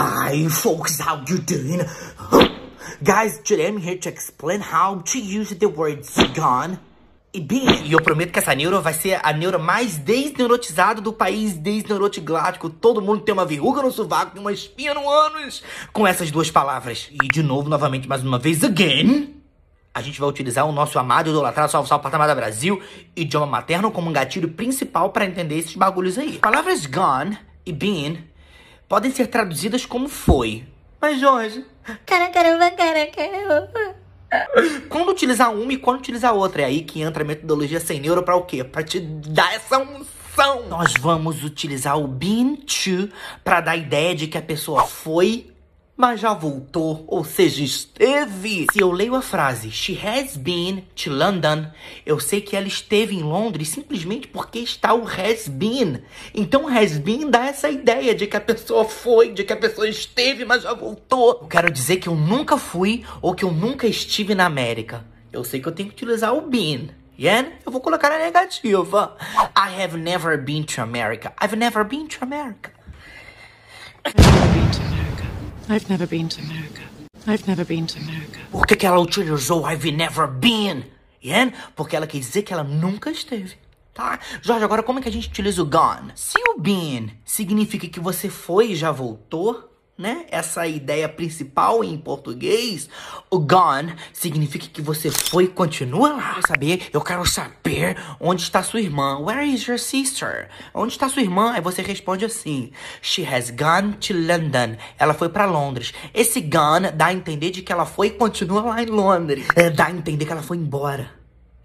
Hi folks, how you doing? Guys, today I'm here to explain how to use the words gone e been. E eu prometo que essa neuro vai ser a neuro mais desneurotizada do país, desneurotiglático. Todo mundo tem uma verruga no sovaco e uma espinha no ânus com essas duas palavras. E de novo, novamente, mais uma vez, again a gente vai utilizar o nosso amado idolatrado Salve Salve Patamada Brasil, idioma materno, como um gatilho principal para entender esses bagulhos aí. Palavras gone e been podem ser traduzidas como foi. Mas, Jorge... Cara, caramba, cara, caramba. Quando utilizar uma e quando utilizar outra. É aí que entra a metodologia sem neuro pra o quê? Pra te dar essa unção. Nós vamos utilizar o been to pra dar a ideia de que a pessoa foi mas já voltou, ou seja, esteve. Se eu leio a frase She has been to London, eu sei que ela esteve em Londres simplesmente porque está o has been. Então has been dá essa ideia de que a pessoa foi, de que a pessoa esteve, mas já voltou. Eu quero dizer que eu nunca fui ou que eu nunca estive na América. Eu sei que eu tenho que utilizar o been. Yeah? Eu vou colocar na negativa. I have never been to America. I've never been to America. I've never been to America. I've never been to America. Por que, que ela utilizou I've never been? Yeah? Porque ela quer dizer que ela nunca esteve. Tá? Jorge, agora como é que a gente utiliza o gone? Se o been significa que você foi e já voltou, né? Essa ideia principal em português. O gone significa que você foi e continua lá. Eu saber, eu quero saber onde está sua irmã. Where is your sister? Onde está sua irmã? Aí você responde assim: She has gone to London. Ela foi para Londres. Esse gone dá a entender de que ela foi e continua lá em Londres. É, dá a entender que ela foi embora,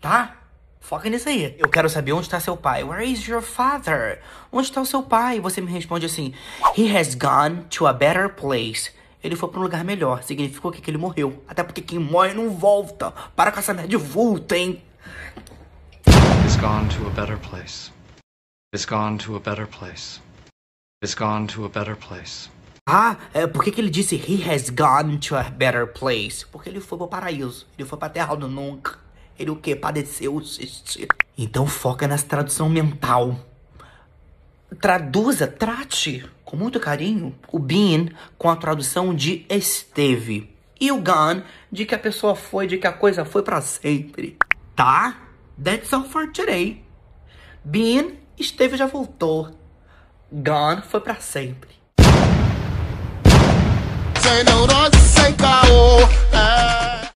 tá? Foca nisso aí. Eu quero saber onde está seu pai. Where is your father? Onde está o seu pai? Você me responde assim: He has gone to a better place. Ele foi para um lugar melhor. Significou que ele morreu. Até porque quem morre não volta. Para com essa merda de vulto, hein? He's gone to a better place. He's gone to a better place. He's gone to a better place. Ah, é, por que, que ele disse he has gone to a better place? Porque ele foi pro paraíso. Ele foi pra terra do nunca. Ele o que? Padeceu. Então foca nessa tradução mental. Traduza, trate com muito carinho o been com a tradução de esteve. E o gone de que a pessoa foi, de que a coisa foi para sempre. Tá? That's all for today. Been, esteve já voltou. Gone foi para sempre. Sem